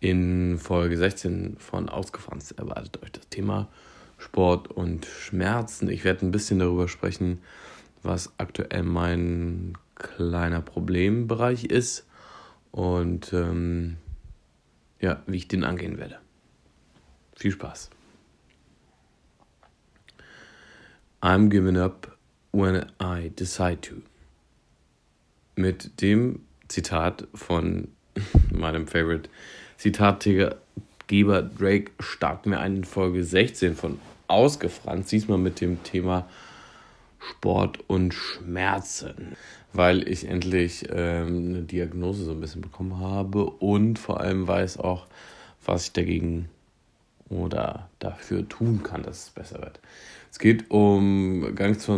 In Folge 16 von Ausgefranst erwartet euch das Thema Sport und Schmerzen. Ich werde ein bisschen darüber sprechen, was aktuell mein kleiner Problembereich ist und ähm, ja, wie ich den angehen werde. Viel Spaß. I'm giving up when I decide to. Mit dem Zitat von meinem Favorite Zitatgeber Drake starten wir ein in Folge 16 von Ausgefranst, diesmal mit dem Thema Sport und Schmerzen, weil ich endlich ähm, eine Diagnose so ein bisschen bekommen habe und vor allem weiß auch, was ich dagegen oder dafür tun kann, dass es besser wird. Es geht um ganz,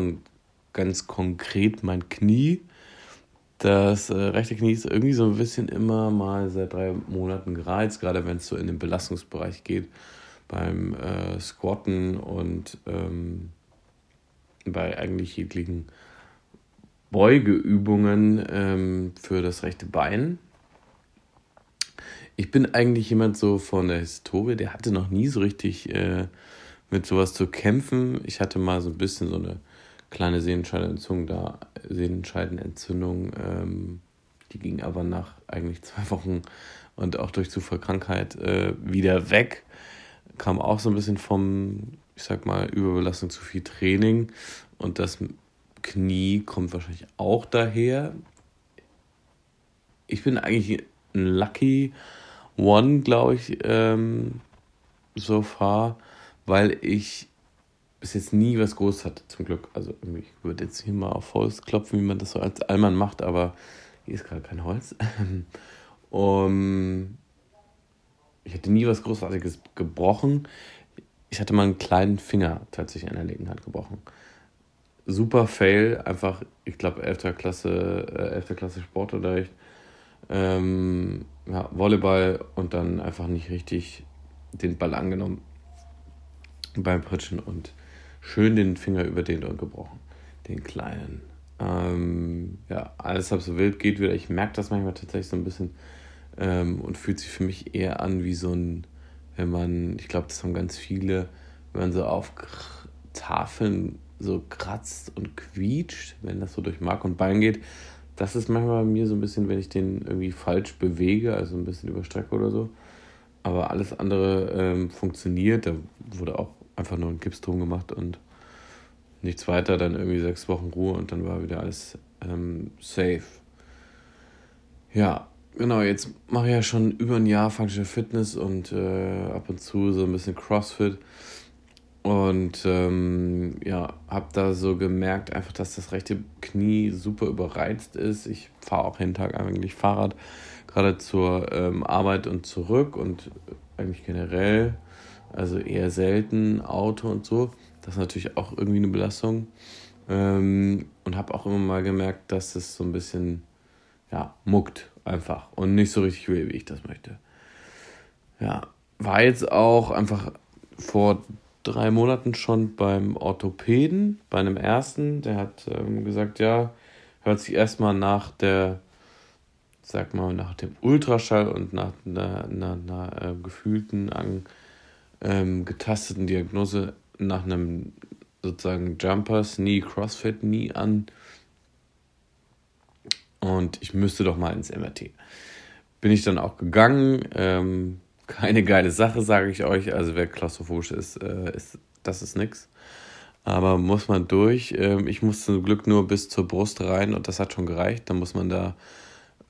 ganz konkret mein Knie. Das äh, rechte Knie ist irgendwie so ein bisschen immer mal seit drei Monaten gereizt, gerade wenn es so in den Belastungsbereich geht, beim äh, Squatten und ähm, bei eigentlich jeglichen Beugeübungen ähm, für das rechte Bein. Ich bin eigentlich jemand so von der Historie, der hatte noch nie so richtig äh, mit sowas zu kämpfen. Ich hatte mal so ein bisschen so eine kleine Sehenscheidenentzündung da, Sehenscheidenentzündung, ähm, die ging aber nach eigentlich zwei Wochen und auch durch Zufallkrankheit äh, wieder weg. Kam auch so ein bisschen vom, ich sag mal, Überbelastung zu viel Training und das Knie kommt wahrscheinlich auch daher. Ich bin eigentlich ein Lucky One, glaube ich, ähm, so far, weil ich bis jetzt nie was Großes hatte, zum Glück. Also ich würde jetzt hier mal auf Holz klopfen, wie man das so als Allmann macht, aber hier ist gerade kein Holz. um, ich hatte nie was Großartiges gebrochen. Ich hatte mal einen kleinen Finger tatsächlich in der linken Hand gebrochen. Super Fail, einfach, ich glaube, 11. Klasse, äh, 11. Klasse Sportunterricht. Ähm, ja, Volleyball und dann einfach nicht richtig den Ball angenommen beim Pritschen und schön den Finger überdehnt und gebrochen. Den kleinen. Ähm, ja, alles halb so wild geht wieder. Ich merke das manchmal tatsächlich so ein bisschen ähm, und fühlt sich für mich eher an wie so ein, wenn man, ich glaube, das haben ganz viele, wenn man so auf Tafeln so kratzt und quietscht, wenn das so durch Mark und Bein geht. Das ist manchmal bei mir so ein bisschen, wenn ich den irgendwie falsch bewege, also ein bisschen überstrecke oder so. Aber alles andere ähm, funktioniert. Da wurde auch einfach nur ein Gips drum gemacht und nichts weiter, dann irgendwie sechs Wochen Ruhe und dann war wieder alles ähm, safe. Ja, genau, jetzt mache ich ja schon über ein Jahr Functional Fitness und äh, ab und zu so ein bisschen CrossFit. Und ähm, ja, habe da so gemerkt, einfach, dass das rechte Knie super überreizt ist. Ich fahre auch jeden Tag eigentlich Fahrrad, gerade zur ähm, Arbeit und zurück und eigentlich generell also eher selten Auto und so. Das ist natürlich auch irgendwie eine Belastung. Ähm, und habe auch immer mal gemerkt, dass es so ein bisschen, ja, muckt einfach und nicht so richtig will, wie ich das möchte. Ja, war jetzt auch einfach vor drei Monaten schon beim Orthopäden, bei einem ersten. Der hat ähm, gesagt, ja, hört sich erstmal nach der, sag mal, nach dem Ultraschall und nach einer, äh, gefühlten An ähm, getasteten Diagnose nach einem sozusagen Jumper, Knee, Crossfit Knee an. Und ich müsste doch mal ins MRT. Bin ich dann auch gegangen. Ähm, keine geile Sache, sage ich euch. Also wer klaustrophobisch ist, äh, ist das ist nix. Aber muss man durch. Ähm, ich musste zum Glück nur bis zur Brust rein und das hat schon gereicht. Dann muss man da,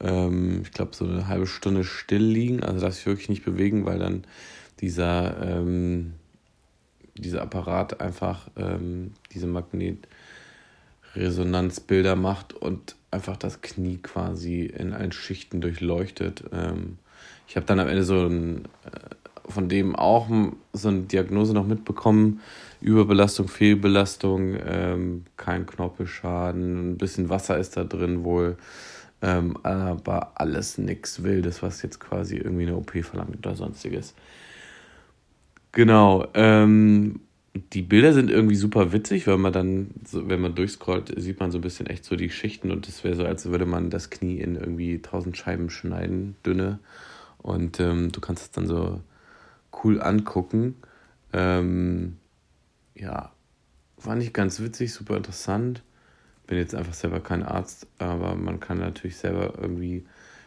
ähm, ich glaube, so eine halbe Stunde still liegen. Also darf sich wirklich nicht bewegen, weil dann dieser, ähm, dieser Apparat einfach ähm, diese Magnetresonanzbilder macht und einfach das Knie quasi in allen Schichten durchleuchtet. Ähm, ich habe dann am Ende so ein, äh, von dem auch so eine Diagnose noch mitbekommen. Überbelastung, Fehlbelastung, ähm, kein Knorpelschaden, ein bisschen Wasser ist da drin wohl. Ähm, aber alles nichts Wildes, was jetzt quasi irgendwie eine OP verlangt oder sonstiges. Genau. Ähm, die Bilder sind irgendwie super witzig, weil man dann, so, wenn man durchscrollt, sieht man so ein bisschen echt so die Schichten und es wäre so, als würde man das Knie in irgendwie tausend Scheiben schneiden, dünne. Und ähm, du kannst es dann so cool angucken. Ähm, ja, fand ich ganz witzig, super interessant. Bin jetzt einfach selber kein Arzt, aber man kann natürlich selber irgendwie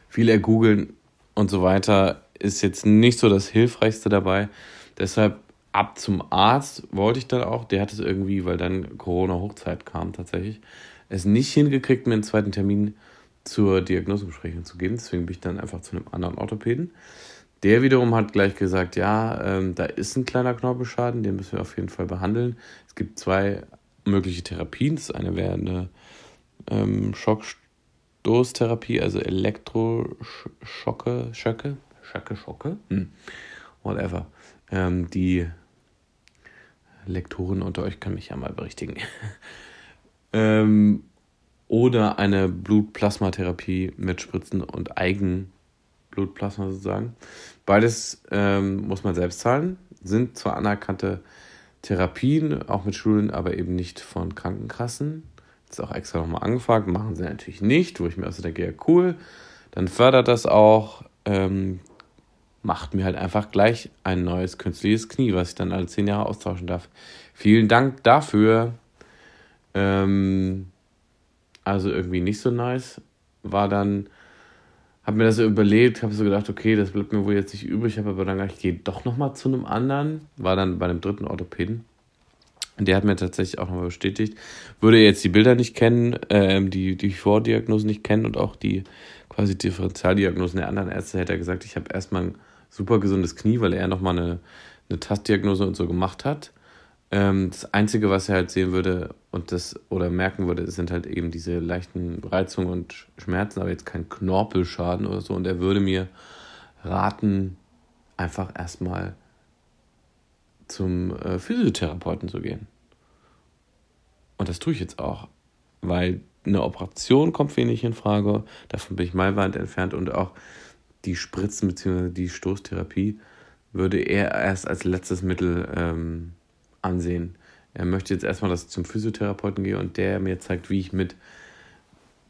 viel ergoogeln und so weiter. Ist jetzt nicht so das Hilfreichste dabei. Deshalb ab zum Arzt wollte ich dann auch. Der hat es irgendwie, weil dann Corona-Hochzeit kam tatsächlich, es nicht hingekriegt, mir einen zweiten Termin zur Diagnosebesprechung zu geben. Deswegen bin ich dann einfach zu einem anderen Orthopäden. Der wiederum hat gleich gesagt, ja, ähm, da ist ein kleiner Knorpelschaden, den müssen wir auf jeden Fall behandeln. Es gibt zwei mögliche Therapien. Das eine wäre eine ähm, Schockstoßtherapie, also Elektroschocke, Schöcke, Schöcke, Schocke, hm. whatever. Ähm, die Lektoren unter euch können mich ja mal berichtigen. ähm, oder eine Blutplasmatherapie mit Spritzen und Eigenblutplasma sozusagen. Beides ähm, muss man selbst zahlen, sind zwar anerkannte Therapien, auch mit Schulen, aber eben nicht von Krankenkassen. Ist auch extra nochmal angefragt, machen sie natürlich nicht, wo ich mir also denke, ja cool, dann fördert das auch, ähm, macht mir halt einfach gleich ein neues künstliches Knie, was ich dann alle zehn Jahre austauschen darf. Vielen Dank dafür. Ähm, also irgendwie nicht so nice. War dann, habe mir das so überlegt, habe so gedacht, okay, das bleibt mir wohl jetzt nicht übrig, habe aber dann gedacht, ich gehe doch nochmal zu einem anderen. War dann bei einem dritten Orthopäden. Der hat mir tatsächlich auch nochmal bestätigt, würde jetzt die Bilder nicht kennen, ähm, die, die Vordiagnosen nicht kennen und auch die quasi Differentialdiagnosen der anderen Ärzte, hätte er gesagt, ich habe erstmal ein super gesundes Knie, weil er nochmal eine, eine Tastdiagnose und so gemacht hat. Ähm, das Einzige, was er halt sehen würde und das oder merken würde, sind halt eben diese leichten Reizungen und Schmerzen, aber jetzt kein Knorpelschaden oder so. Und er würde mir raten, einfach erstmal zum äh, Physiotherapeuten zu gehen. Und das tue ich jetzt auch, weil eine Operation kommt nicht in Frage. Davon bin ich meilenweit entfernt und auch die Spritzen bzw. die Stoßtherapie würde er erst als letztes Mittel ähm, ansehen. Er möchte jetzt erstmal, dass ich zum Physiotherapeuten gehe und der mir zeigt, wie ich mit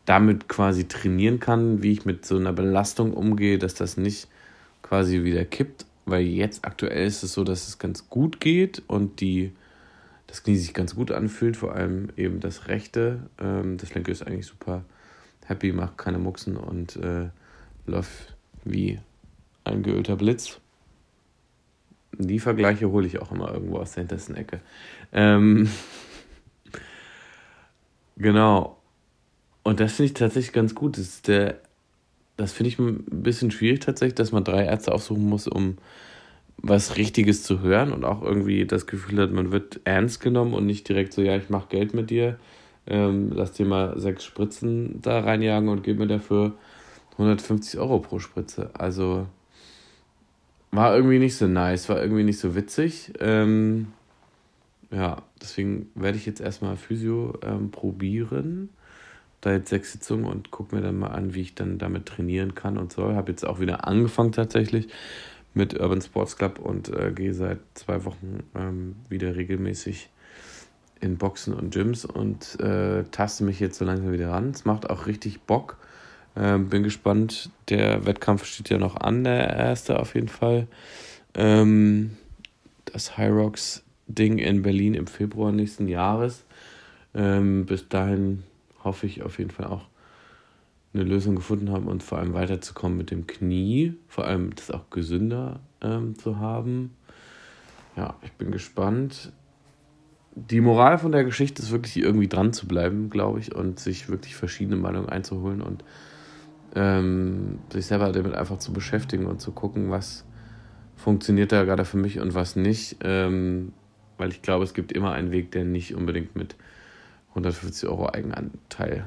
damit quasi trainieren kann, wie ich mit so einer Belastung umgehe, dass das nicht quasi wieder kippt, weil jetzt aktuell ist es so, dass es ganz gut geht und die das Knie sich ganz gut anfühlt, vor allem eben das rechte. Ähm, das linke ist eigentlich super happy, macht keine Mucksen und äh, läuft wie ein geölter Blitz. Die Vergleiche hole ich auch immer irgendwo aus der hintersten Ecke. Ähm, genau. Und das finde ich tatsächlich ganz gut. Das, das finde ich ein bisschen schwierig tatsächlich, dass man drei Ärzte aufsuchen muss, um was Richtiges zu hören und auch irgendwie das Gefühl hat, man wird ernst genommen und nicht direkt so, ja, ich mache Geld mit dir, ähm, lass dir mal sechs Spritzen da reinjagen und gib mir dafür 150 Euro pro Spritze. Also war irgendwie nicht so nice, war irgendwie nicht so witzig. Ähm, ja, deswegen werde ich jetzt erstmal Physio ähm, probieren. Da jetzt sechs Sitzungen und gucke mir dann mal an, wie ich dann damit trainieren kann und soll. Habe jetzt auch wieder angefangen tatsächlich mit Urban Sports Club und äh, gehe seit zwei Wochen ähm, wieder regelmäßig in Boxen und Gyms und äh, taste mich jetzt so langsam wieder ran. Es macht auch richtig Bock. Ähm, bin gespannt. Der Wettkampf steht ja noch an, der erste auf jeden Fall. Ähm, das High Rocks Ding in Berlin im Februar nächsten Jahres. Ähm, bis dahin hoffe ich auf jeden Fall auch eine Lösung gefunden haben und vor allem weiterzukommen mit dem Knie, vor allem das auch gesünder ähm, zu haben. Ja, ich bin gespannt. Die Moral von der Geschichte ist wirklich irgendwie dran zu bleiben, glaube ich, und sich wirklich verschiedene Meinungen einzuholen und ähm, sich selber damit einfach zu beschäftigen und zu gucken, was funktioniert da gerade für mich und was nicht. Ähm, weil ich glaube, es gibt immer einen Weg, der nicht unbedingt mit 150 Euro Eigenanteil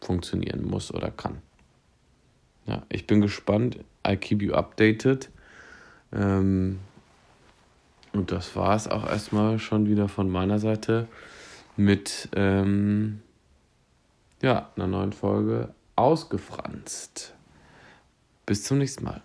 funktionieren muss oder kann. Ja, ich bin gespannt. I keep you updated. Ähm, und das war es auch erstmal schon wieder von meiner Seite mit ähm, ja, einer neuen Folge ausgefranst. Bis zum nächsten Mal.